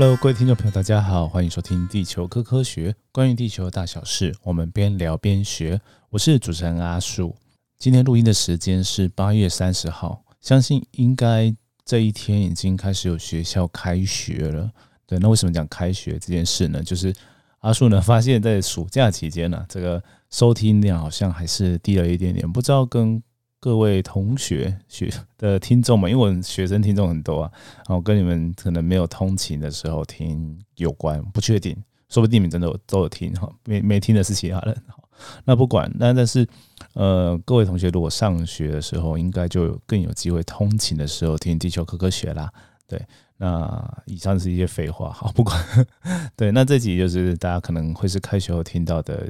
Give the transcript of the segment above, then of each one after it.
Hello，各位听众朋友，大家好，欢迎收听《地球科科学》，关于地球的大小事，我们边聊边学。我是主持人阿树。今天录音的时间是八月三十号，相信应该这一天已经开始有学校开学了。对，那为什么讲开学这件事呢？就是阿树呢发现，在暑假期间呢，这个收听量好像还是低了一点点，不知道跟。各位同学学的听众们，因为我学生听众很多啊，然后跟你们可能没有通勤的时候听有关，不确定，说不定你们真的都有听哈，没没听的是其他人哈。那不管，那但是呃，各位同学如果上学的时候，应该就更有机会通勤的时候听地球科科学啦。对，那以上是一些废话，好，不管 对，那这集就是大家可能会是开学后听到的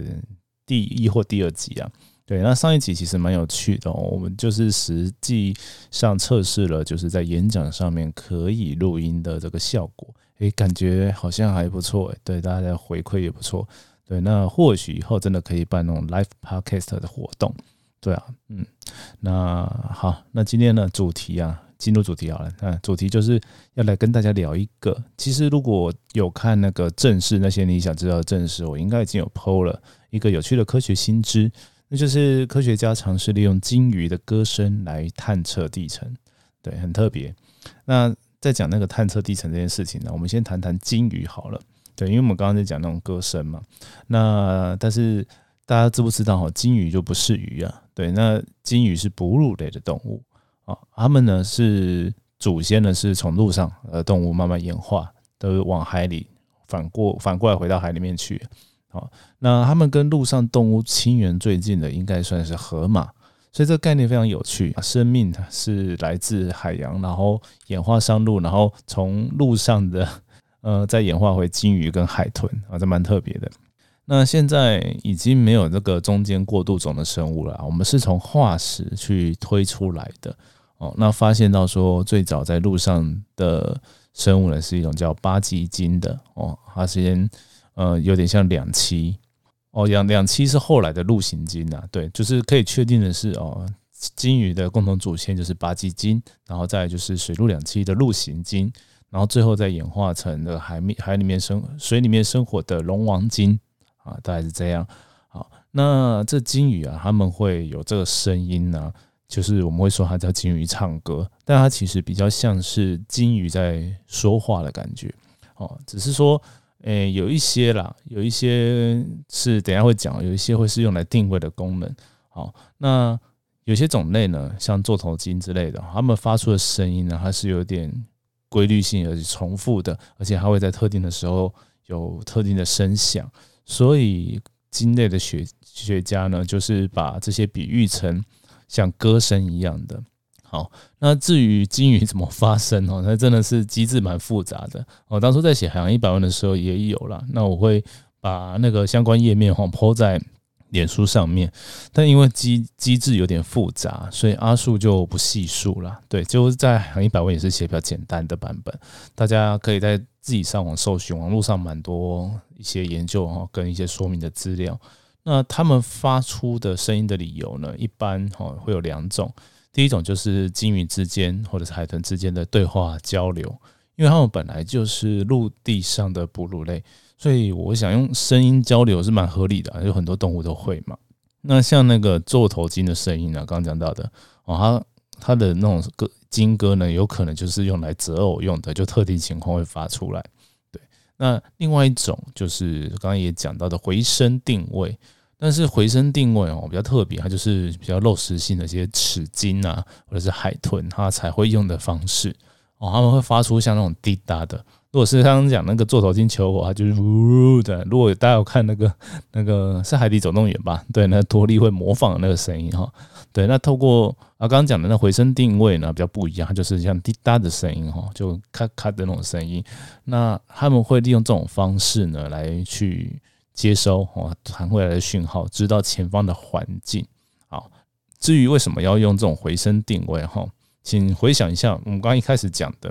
第一或第二集啊。对，那上一集其实蛮有趣的，我们就是实际上测试了，就是在演讲上面可以录音的这个效果，诶，感觉好像还不错，对，大家的回馈也不错，对，那或许以后真的可以办那种 live podcast 的活动，对啊，嗯，那好，那今天呢主题啊，进入主题好了，那主题就是要来跟大家聊一个，其实如果有看那个正式那些你想知道的正式，我应该已经有 PO 了一个有趣的科学新知。那就是科学家尝试利用鲸鱼的歌声来探测地层，对，很特别。那在讲那个探测地层这件事情呢，我们先谈谈鲸鱼好了。对，因为我们刚刚在讲那种歌声嘛。那但是大家知不知道哈，鲸鱼就不是鱼啊？对，那鲸鱼是哺乳类的动物啊，它们呢是祖先呢是从陆上呃动物慢慢演化，都往海里反过反过来回到海里面去。好，那他们跟陆上动物亲缘最近的，应该算是河马，所以这个概念非常有趣。生命是来自海洋，然后演化上陆，然后从陆上的呃再演化回鲸鱼跟海豚啊，这蛮特别的。那现在已经没有这个中间过渡种的生物了，我们是从化石去推出来的哦。那发现到说，最早在陆上的生物呢，是一种叫巴基鲸的哦，它先。呃，有点像两栖哦，两两栖是后来的陆行鲸啊，对，就是可以确定的是哦，鲸鱼的共同祖先就是巴基鲸，然后再就是水陆两栖的陆行鲸，然后最后再演化成的海面海里面生水里面生活的龙王鲸啊，大概是这样。好，那这鲸鱼啊，他们会有这个声音呢，就是我们会说它叫鲸鱼唱歌，但它其实比较像是鲸鱼在说话的感觉哦，只是说。诶，有一些啦，有一些是等下会讲，有一些会是用来定位的功能。好，那有些种类呢，像座头鲸之类的，它们发出的声音呢，它是有点规律性而且重复的，而且它会在特定的时候有特定的声响。所以鲸类的学学家呢，就是把这些比喻成像歌声一样的。好，那至于鲸鱼怎么发声哦，那真的是机制蛮复杂的。我当初在写海洋一百万的时候也有了，那我会把那个相关页面哈抛在脸书上面，但因为机机制有点复杂，所以阿树就不细数了。对，就是在海洋一百万也是写比较简单的版本，大家可以在自己上网搜寻，网络上蛮多一些研究哈跟一些说明的资料。那他们发出的声音的理由呢，一般哈会有两种。第一种就是鲸鱼之间或者是海豚之间的对话交流，因为它们本来就是陆地上的哺乳类，所以我想用声音交流是蛮合理的，有很多动物都会嘛。那像那个座头鲸的声音呢，刚刚讲到的哦，它它的那种歌鲸歌呢，有可能就是用来择偶用的，就特定情况会发出来。对，那另外一种就是刚刚也讲到的回声定位。但是回声定位哦比较特别，它就是比较肉食性的一些齿鲸啊，或者是海豚，它才会用的方式哦，他们会发出像那种滴答的。如果是刚刚讲那个座头鲸求偶，它就是呜的。如果大家有看那个那个是海底总动员吧？对，那多利会模仿那个声音哈。对，那透过啊刚刚讲的那回声定位呢比较不一样，它就是像滴答的声音哈，就咔咔的那种声音。那他们会利用这种方式呢来去。接收哦传回来的讯号，知道前方的环境。好，至于为什么要用这种回声定位哈，请回想一下我们刚一开始讲的。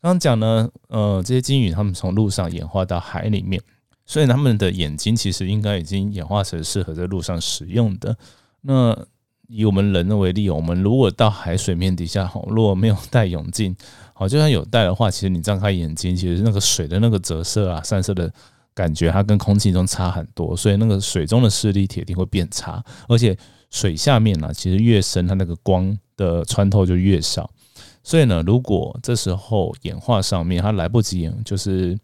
刚刚讲呢，呃，这些鲸鱼它们从陆上演化到海里面，所以它们的眼睛其实应该已经演化成适合在陆上使用的。那以我们人为例，我们如果到海水面底下，好，如果没有 戴泳镜，好，就算有戴的话，其实你张开眼睛，其实那个水的那个折射啊、散射的感觉，它跟空气中差很多，所以那个水中的视力铁定会变差。而且水下面呢，其实越深，它那个光的穿透就越少。所以呢，如果这时候演化上面它来不及，就是。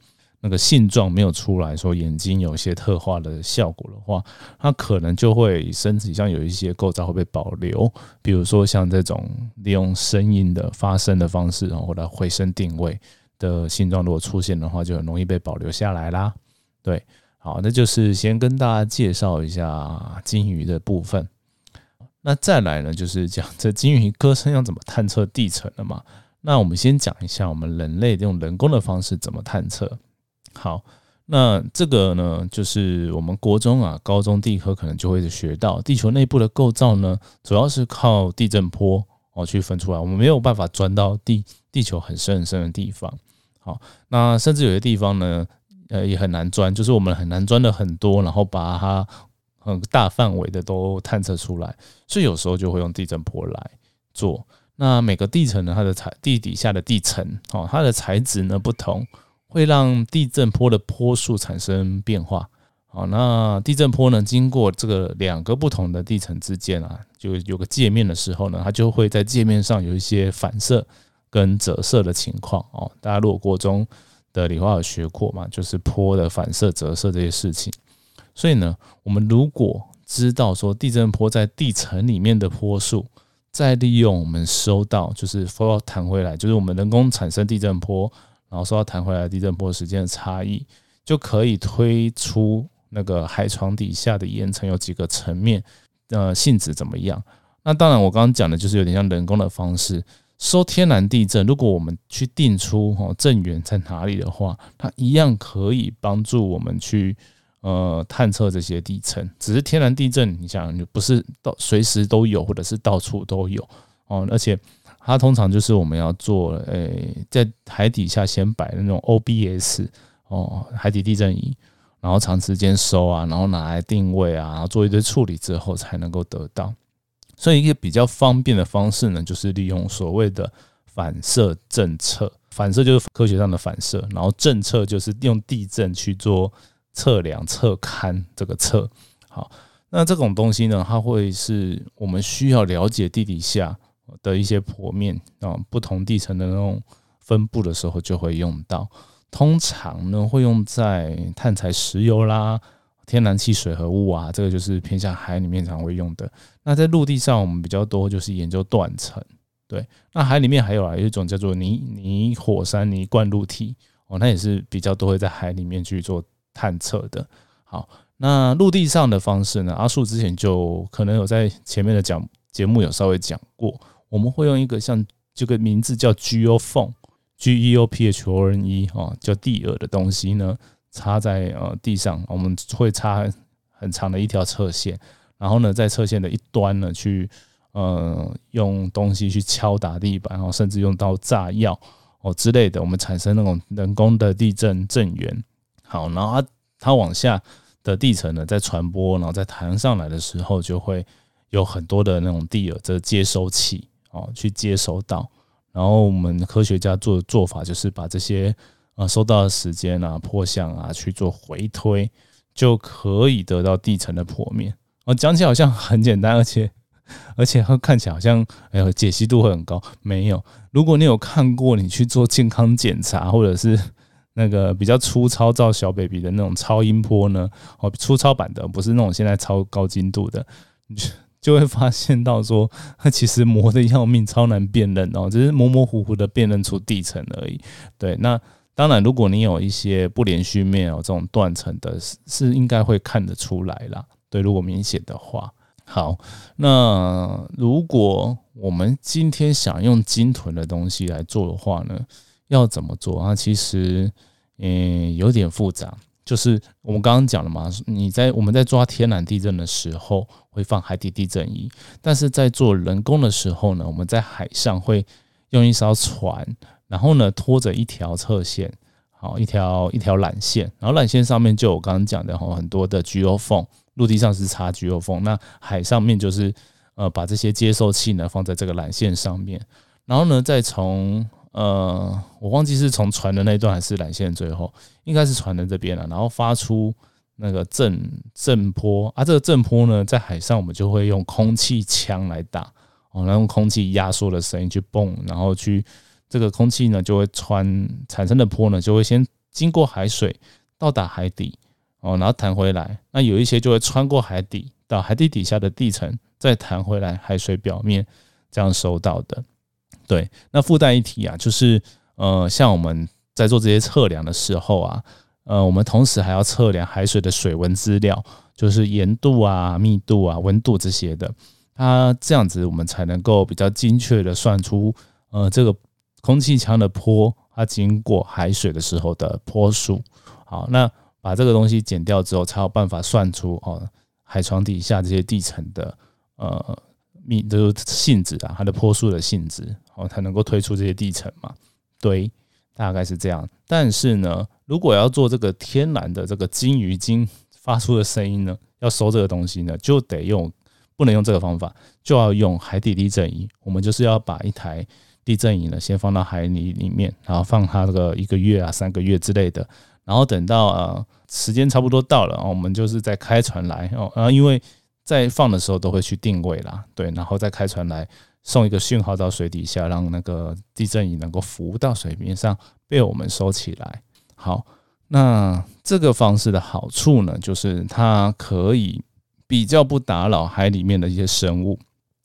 那个性状没有出来说眼睛有一些特化的效果的话，它可能就会身体上有一些构造会被保留，比如说像这种利用声音的发声的方式，然后来回声定位的性状，如果出现的话，就很容易被保留下来啦。对，好，那就是先跟大家介绍一下金鱼的部分。那再来呢，就是讲这金鱼歌声要怎么探测地层的嘛。那我们先讲一下我们人类用人工的方式怎么探测。好，那这个呢，就是我们国中啊、高中地科可能就会学到，地球内部的构造呢，主要是靠地震波哦去分出来。我们没有办法钻到地地球很深很深的地方。好，那甚至有些地方呢，呃，也很难钻，就是我们很难钻的很多，然后把它很大范围的都探测出来。所以有时候就会用地震波来做。那每个地层呢，它的材地底下的地层哦，它的材质呢不同。会让地震波的波数产生变化。好，那地震波呢，经过这个两个不同的地层之间啊，就有个界面的时候呢，它就会在界面上有一些反射跟折射的情况哦。大家如果过中的理化学过嘛，就是坡的反射、折射这些事情。所以呢，我们如果知道说地震波在地层里面的坡数，再利用我们收到就是说要弹回来，就是我们人工产生地震波。然后说到弹回来地震波时间的差异，就可以推出那个海床底下的岩层有几个层面，呃，性质怎么样？那当然，我刚刚讲的就是有点像人工的方式收天然地震。如果我们去定出哦震源在哪里的话，它一样可以帮助我们去呃探测这些地层。只是天然地震，你想你不是到随时都有，或者是到处都有哦，而且。它通常就是我们要做，诶，在海底下先摆那种 OBS 哦，海底地震仪，然后长时间收啊，然后拿来定位啊，然后做一堆处理之后才能够得到。所以一个比较方便的方式呢，就是利用所谓的反射政策。反射就是科学上的反射，然后政策就是用地震去做测量、测勘这个测。好，那这种东西呢，它会是我们需要了解地底下。的一些剖面啊，不同地层的那种分布的时候就会用到。通常呢，会用在碳材、石油啦、天然气、水合物啊，这个就是偏向海里面常会用的。那在陆地上，我们比较多就是研究断层。对，那海里面还有啊，一种叫做泥泥火山泥灌入体哦，那也是比较多会在海里面去做探测的。好，那陆地上的方式呢？阿树之前就可能有在前面的讲节目有稍微讲过。我们会用一个像这个名字叫 Geophone，G E O P H O N E 哈，叫地耳的东西呢，插在呃地上，我们会插很长的一条侧线，然后呢，在侧线的一端呢，去呃用东西去敲打地板，然后甚至用到炸药哦之类的，我们产生那种人工的地震震源。好，然后它它往下的地层呢，在传播，然后在弹上来的时候，就会有很多的那种地耳的接收器。哦，去接收到，然后我们科学家做的做法就是把这些啊收到的时间啊、破相啊去做回推，就可以得到地层的剖面。哦，讲起好像很简单，而且而且看起来好像哎呦解析度会很高。没有，如果你有看过你去做健康检查，或者是那个比较粗糙照小 baby 的那种超音波呢，哦粗糙版的，不是那种现在超高精度的。你就会发现到说，它其实磨的要命，超难辨认哦，只是模模糊糊的辨认出地层而已。对，那当然，如果你有一些不连续面哦，这种断层的，是是应该会看得出来啦。对，如果明显的话，好，那如果我们今天想用金屯的东西来做的话呢，要怎么做啊？其实，嗯，有点复杂。就是我们刚刚讲了嘛，你在我们在抓天然地震的时候会放海底地震仪，但是在做人工的时候呢，我们在海上会用一艘船，然后呢拖着一条侧线，好一条一条缆线，然后缆线上面就我刚刚讲的哈很多的 Geo 缝，陆地上是插 Geo 缝，那海上面就是呃把这些接收器呢放在这个缆线上面，然后呢再从呃，我忘记是从船的那一段还是缆线最后，应该是船的这边了，然后发出那个震震波啊，这个震波呢，在海上我们就会用空气枪来打哦，然后用空气压缩的声音去蹦，然后去这个空气呢就会穿产生的波呢就会先经过海水到达海底哦，然后弹回来，那有一些就会穿过海底到海底底下的地层，再弹回来海水表面。这样收到的，对。那附带一提啊，就是呃，像我们在做这些测量的时候啊，呃，我们同时还要测量海水的水文资料，就是盐度啊、密度啊、温度这些的。它这样子，我们才能够比较精确的算出呃这个空气腔的坡，它经过海水的时候的坡数。好，那把这个东西减掉之后，才有办法算出哦海床底下这些地层的呃。密的性质啊，它的坡数的性质，哦，才能够推出这些地层嘛？对，大概是这样。但是呢，如果要做这个天然的这个金鱼精发出的声音呢，要收这个东西呢，就得用，不能用这个方法，就要用海底地震仪。我们就是要把一台地震仪呢，先放到海里里面，然后放它这个一个月啊、三个月之类的，然后等到呃时间差不多到了，我们就是再开船来哦，然后因为。在放的时候都会去定位啦，对，然后再开船来送一个讯号到水底下，让那个地震仪能够浮到水面上被我们收起来。好，那这个方式的好处呢，就是它可以比较不打扰海里面的一些生物。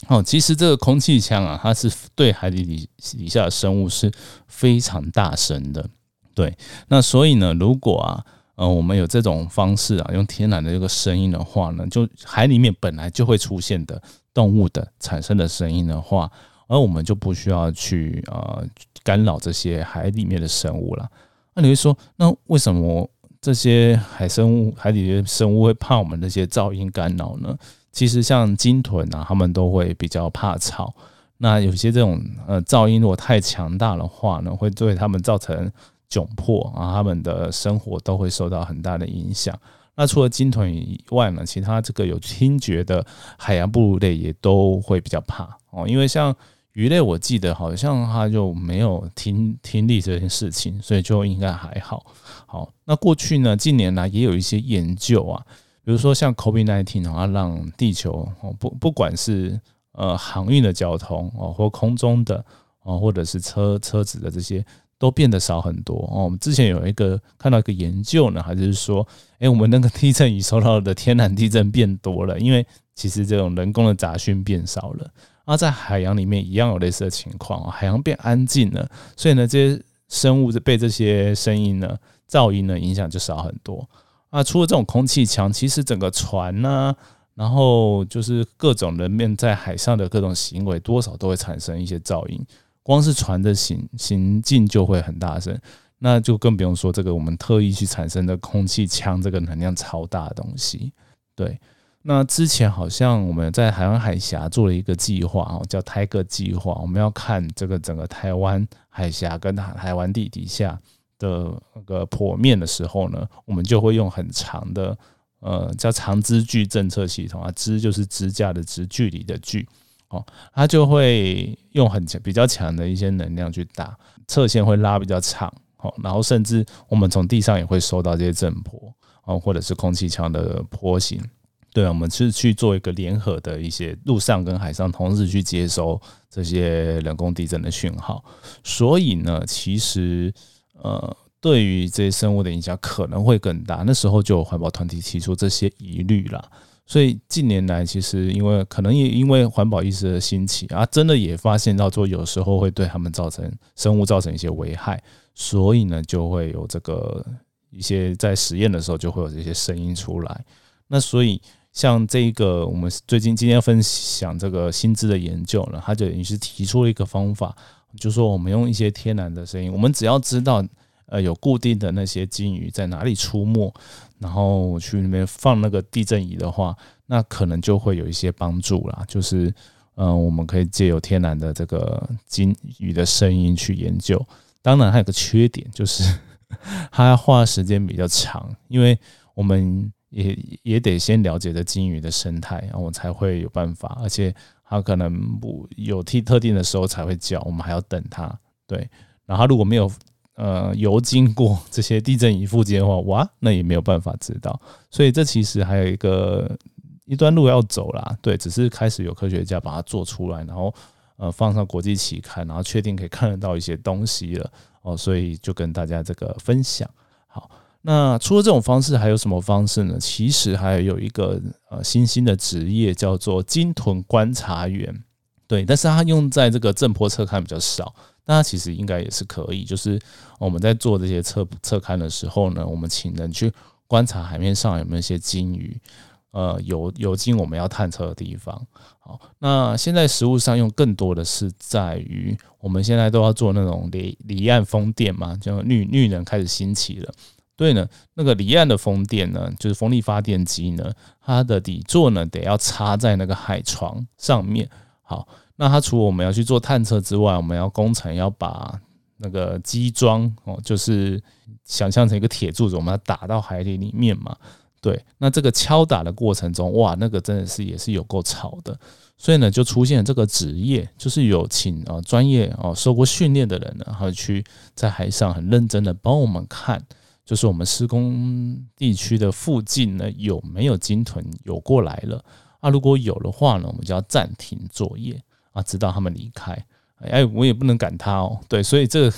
哦，其实这个空气枪啊，它是对海底底底下的生物是非常大声的。对，那所以呢，如果啊。呃，我们有这种方式啊，用天然的这个声音的话呢，就海里面本来就会出现的动物的产生的声音的话，而我们就不需要去呃干扰这些海里面的生物了。那你会说，那为什么这些海生物、海底的生物会怕我们那些噪音干扰呢？其实像鲸豚啊，它们都会比较怕吵。那有些这种呃噪音如果太强大的话呢，会对它们造成。窘迫啊，他们的生活都会受到很大的影响。那除了鲸豚以外呢，其他这个有听觉的海洋哺乳类也都会比较怕哦。因为像鱼类，我记得好像它就没有听听力这件事情，所以就应该还好。好，那过去呢，近年来也有一些研究啊，比如说像 COVID-19 啊，让地球哦不不管是呃航运的交通哦，或空中的哦，或者是车车子的这些。都变得少很多哦。我们之前有一个看到一个研究呢，还是说，哎，我们那个地震仪收到的天然地震变多了，因为其实这种人工的杂讯变少了。而在海洋里面一样有类似的情况，海洋变安静了，所以呢，这些生物被这些声音呢、噪音呢影响就少很多。啊，除了这种空气墙，其实整个船呢，然后就是各种人面在海上的各种行为，多少都会产生一些噪音。光是船的行行进就会很大声，那就更不用说这个我们特意去产生的空气枪，这个能量超大的东西。对，那之前好像我们在台湾海峡做了一个计划哦，叫泰戈计划，我们要看这个整个台湾海峡跟海台湾地底下的那个剖面的时候呢，我们就会用很长的呃叫长支距侦测系统啊，支就是支架的支，距离的距。哦，它就会用很强、比较强的一些能量去打，侧线会拉比较长，哦，然后甚至我们从地上也会收到这些震波，哦，或者是空气墙的波形，对，我们是去做一个联合的一些陆上跟海上同时去接收这些人工地震的讯号，所以呢，其实呃，对于这些生物的影响可能会更大，那时候就有环保团体提出这些疑虑了。所以近年来，其实因为可能也因为环保意识的兴起啊，真的也发现到说有时候会对他们造成生物造成一些危害，所以呢就会有这个一些在实验的时候就会有这些声音出来。那所以像这个我们最近今天分享这个新知的研究呢，他就也是提出了一个方法，就说我们用一些天然的声音，我们只要知道。呃，有固定的那些鲸鱼在哪里出没，然后去那边放那个地震仪的话，那可能就会有一些帮助啦。就是，嗯，我们可以借由天然的这个鲸鱼的声音去研究。当然，还有个缺点，就是 它花时间比较长，因为我们也也得先了解这鲸鱼的生态，然后我才会有办法。而且它可能不有特特定的时候才会叫，我们还要等它。对。然后如果没有呃游经过这些地震仪附近的话，哇，那也没有办法知道。所以这其实还有一个一段路要走啦。对，只是开始有科学家把它做出来，然后呃放上国际期刊，然后确定可以看得到一些东西了哦。所以就跟大家这个分享。好，那除了这种方式，还有什么方式呢？其实还有一个呃新兴的职业叫做鲸豚观察员。对，但是它用在这个正坡侧看比较少，但它其实应该也是可以。就是我们在做这些侧侧看的时候呢，我们请人去观察海面上有没有一些鲸鱼，呃，有有鲸我们要探测的地方。好，那现在实物上用更多的是在于，我们现在都要做那种离离岸风电嘛，就绿绿能开始兴起了。所以呢，那个离岸的风电呢，就是风力发电机呢，它的底座呢得要插在那个海床上面。好，那它除了我们要去做探测之外，我们要工程要把那个机装哦，就是想象成一个铁柱子，我们要打到海底里面嘛。对，那这个敲打的过程中，哇，那个真的是也是有够吵的。所以呢，就出现这个职业，就是有请啊专业哦受过训练的人，然后去在海上很认真的帮我们看，就是我们施工地区的附近呢有没有鲸豚游过来了。啊，如果有的话呢，我们就要暂停作业啊，直到他们离开。哎，我也不能赶他哦。对，所以这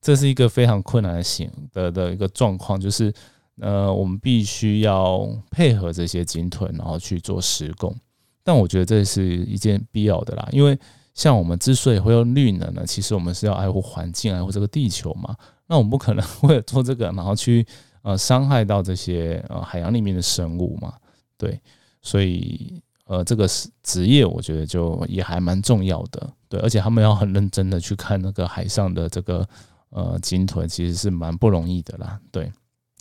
这是一个非常困难的行的的一个状况，就是呃，我们必须要配合这些鲸豚，然后去做施工。但我觉得这是一件必要的啦，因为像我们之所以会用绿能呢，其实我们是要爱护环境，爱护这个地球嘛。那我们不可能 为了做这个，然后去呃伤害到这些呃海洋里面的生物嘛？对。所以，呃，这个是职业，我觉得就也还蛮重要的，对，而且他们要很认真的去看那个海上的这个呃鲸豚，其实是蛮不容易的啦，对。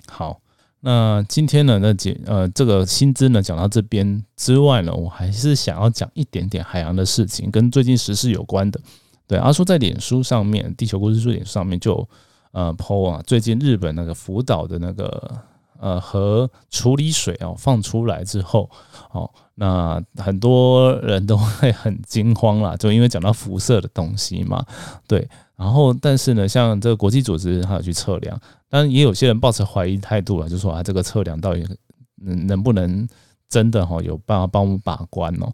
好，那今天呢，那节呃这个薪资呢讲到这边之外呢，我还是想要讲一点点海洋的事情，跟最近时事有关的。对，阿叔在脸书上面，地球故事书脸书上面就呃 po 啊，最近日本那个福岛的那个。呃，核处理水哦放出来之后，哦，那很多人都会很惊慌啦，就因为讲到辐射的东西嘛，对。然后，但是呢，像这个国际组织，它有去测量，但也有些人抱持怀疑态度啊，就说啊，这个测量到底能能不能真的哈有办法帮我们把关哦？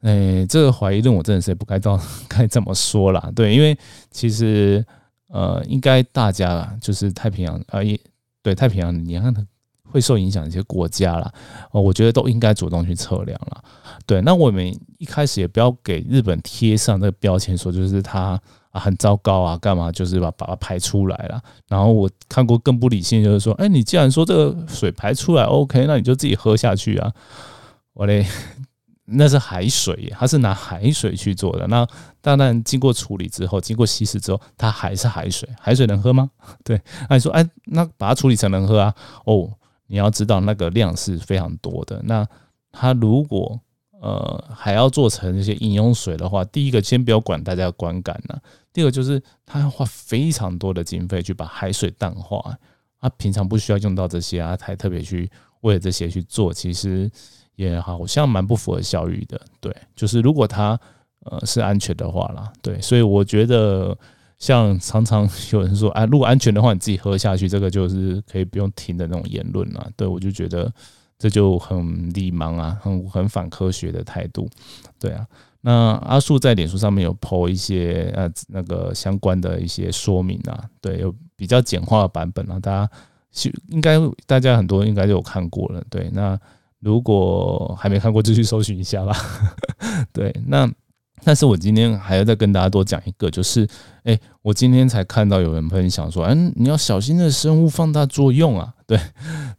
哎，这个怀疑论我真的是也不该到 该这么说啦，对，因为其实呃，应该大家啦就是太平洋啊，也对太平洋，你看它。会受影响一些国家啦，哦，我觉得都应该主动去测量了。对，那我们一开始也不要给日本贴上那个标签，说就是它啊很糟糕啊，干嘛就是把把它排出来了。然后我看过更不理性，就是说，哎，你既然说这个水排出来 OK，那你就自己喝下去啊。我嘞，那是海水，它是拿海水去做的。那当然经过处理之后，经过稀释之后，它还是海水。海水能喝吗？对，那你说，哎，那把它处理成能喝啊？哦。你要知道那个量是非常多的。那它如果呃还要做成一些饮用水的话，第一个先不要管大家的观感呢。第二个就是它要花非常多的经费去把海水淡化，它平常不需要用到这些啊，才特别去为了这些去做，其实也好像蛮不符合效率的。对，就是如果它呃是安全的话啦，对，所以我觉得。像常常有人说，哎，如果安全的话，你自己喝下去，这个就是可以不用停的那种言论啊。对我就觉得这就很理盲啊，很很反科学的态度。对啊，那阿树在脸书上面有 po 一些呃那个相关的一些说明啊，对，有比较简化的版本啊，大家应该大家很多应该都有看过了。对，那如果还没看过，就去搜寻一下吧。对，那。但是我今天还要再跟大家多讲一个，就是，哎，我今天才看到有人分享说，嗯，你要小心的生物放大作用啊。对，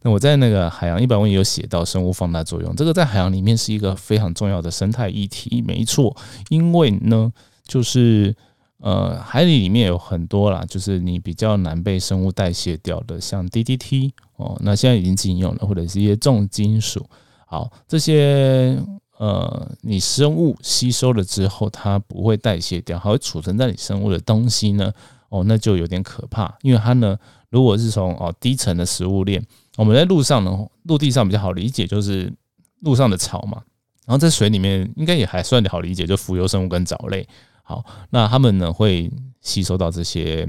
那我在那个海洋一百问也有写到生物放大作用，这个在海洋里面是一个非常重要的生态议题，没错。因为呢，就是呃，海里里面有很多啦，就是你比较难被生物代谢掉的，像 DDT 哦，那现在已经禁用了，或者是一些重金属，好，这些。呃，你生物吸收了之后，它不会代谢掉，还会储存在你生物的东西呢。哦，那就有点可怕，因为它呢，如果是从哦低层的食物链，我们在陆上呢，陆地上比较好理解，就是陆上的草嘛。然后在水里面应该也还算好理解，就浮游生物跟藻类。好，那它们呢会吸收到这些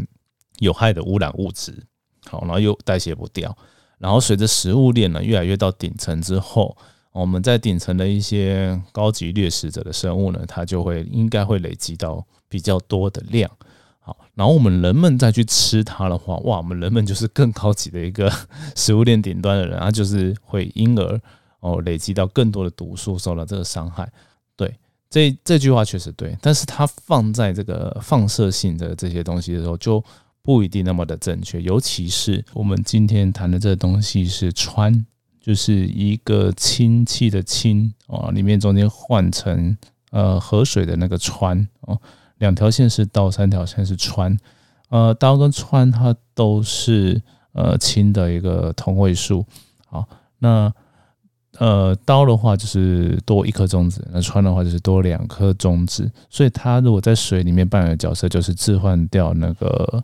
有害的污染物质，好，然后又代谢不掉，然后随着食物链呢越来越到顶层之后，我们在顶层的一些高级掠食者的生物呢，它就会应该会累积到比较多的量，好，然后我们人们再去吃它的话，哇，我们人们就是更高级的一个 食物链顶端的人，他就是会因而哦累积到更多的毒素，受到这个伤害，这这句话确实对，但是它放在这个放射性的这些东西的时候，就不一定那么的正确。尤其是我们今天谈的这个东西是氚，就是一个氢气的氢啊，里面中间换成呃河水的那个氚哦，两条线是氘，三条线是氚。呃，氘跟氚它都是呃氢的一个同位素。好，那。呃，刀的话就是多一颗中子，那穿的话就是多两颗中子，所以它如果在水里面扮演的角色就是置换掉那个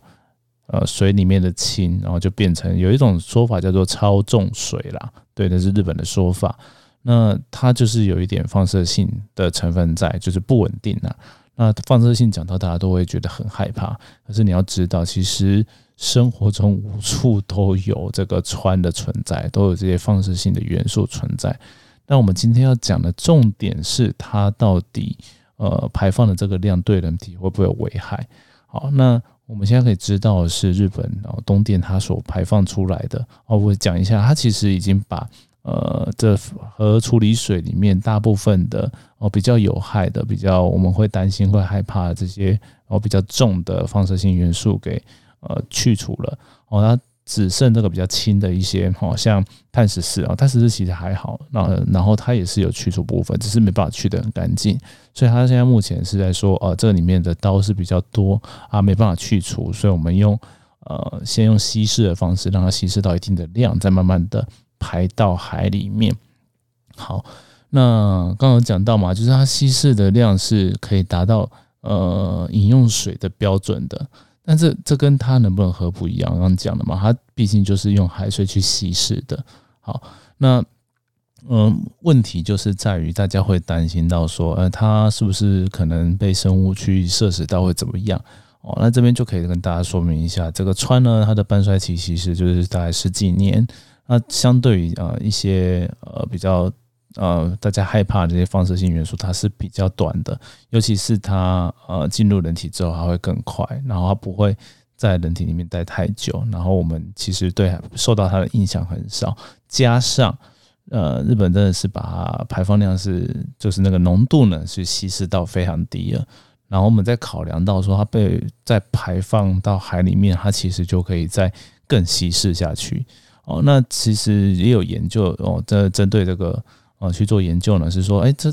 呃水里面的氢，然后就变成有一种说法叫做超重水啦，对，那是日本的说法。那它就是有一点放射性的成分在，就是不稳定啊。那放射性讲到大家都会觉得很害怕，可是你要知道，其实。生活中无处都有这个氚的存在，都有这些放射性的元素存在。那我们今天要讲的重点是，它到底呃排放的这个量对人体会不会有危害？好，那我们现在可以知道是日本哦东电它所排放出来的哦，我讲一下，它其实已经把呃这核处理水里面大部分的哦比较有害的、比较我们会担心会害怕这些哦比较重的放射性元素给。呃，去除了哦，它只剩这个比较轻的一些，哦，像碳十四啊，碳十四其实还好，那然后它也是有去除部分，只是没办法去的很干净，所以它现在目前是在说，呃，这里面的刀是比较多啊，没办法去除，所以我们用呃，先用稀释的方式让它稀释到一定的量，再慢慢的排到海里面。好，那刚刚讲到嘛，就是它稀释的量是可以达到呃饮用水的标准的。但这这跟它能不能喝不一样，刚讲的嘛，它毕竟就是用海水去稀释的。好，那嗯，问题就是在于大家会担心到说，呃，它是不是可能被生物去摄食到会怎么样？哦，那这边就可以跟大家说明一下，这个氚呢，它的半衰期其实就是大概十几年。那相对于啊一些呃比较。呃，大家害怕这些放射性元素，它是比较短的，尤其是它呃进入人体之后，它会更快，然后它不会在人体里面待太久，然后我们其实对受到它的影响很少。加上呃，日本真的是把排放量是就是那个浓度呢是稀释到非常低了，然后我们再考量到说它被再排放到海里面，它其实就可以再更稀释下去。哦，那其实也有研究哦，在针对这个。啊，去做研究呢，是说，哎，这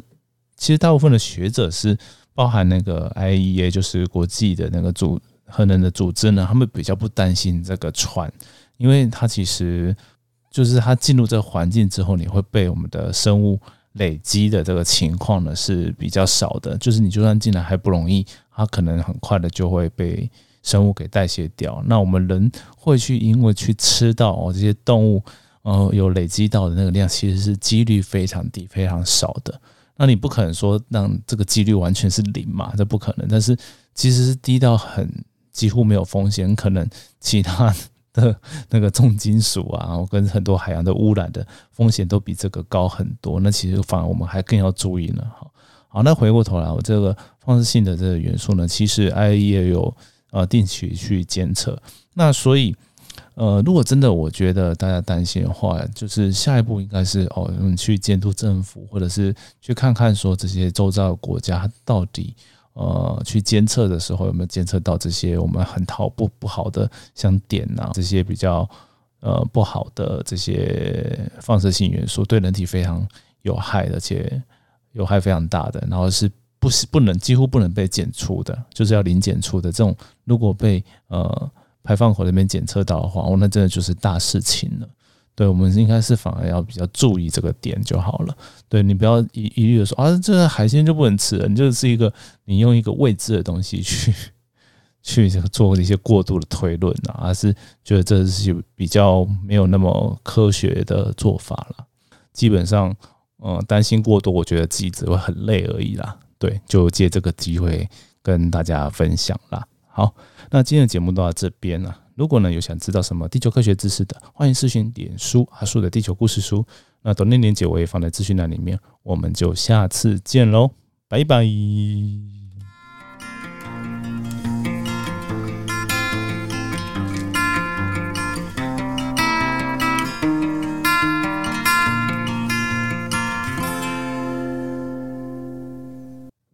其实大部分的学者是包含那个 IEA，就是国际的那个组核能的组织呢，他们比较不担心这个船，因为它其实就是它进入这个环境之后，你会被我们的生物累积的这个情况呢是比较少的，就是你就算进来还不容易，它可能很快的就会被生物给代谢掉。那我们人会去因为去吃到哦这些动物。呃，有累积到的那个量，其实是几率非常低、非常少的。那你不可能说让这个几率完全是零嘛？这不可能。但是其实是低到很几乎没有风险，可能其他的那个重金属啊，跟很多海洋的污染的风险都比这个高很多。那其实反而我们还更要注意呢。好，好，那回过头来，我这个放射性的这个元素呢，其实 IE 也有呃定期去监测。那所以。呃，如果真的我觉得大家担心的话，就是下一步应该是哦，我们去监督政府，或者是去看看说这些周遭的国家到底呃去监测的时候有没有监测到这些我们很讨不不好的像碘啊这些比较呃不好的这些放射性元素，对人体非常有害，而且有害非常大的，然后是不是不能几乎不能被检出的，就是要零检出的这种，如果被呃。排放口那边检测到的话，哦，那真的就是大事情了。对我们应该是反而要比较注意这个点就好了。对你不要一一律的说啊，这个海鲜就不能吃了，你就是一个你用一个未知的东西去 去做一些过度的推论啊，而是觉得这是比较没有那么科学的做法了。基本上，嗯，担心过多，我觉得自己只会很累而已啦。对，就借这个机会跟大家分享啦。好，那今天的节目到这边了。如果呢有想知道什么地球科学知识的，欢迎咨询点书阿树的地球故事书。那短链链接我也放在资讯栏里面。我们就下次见喽，拜拜。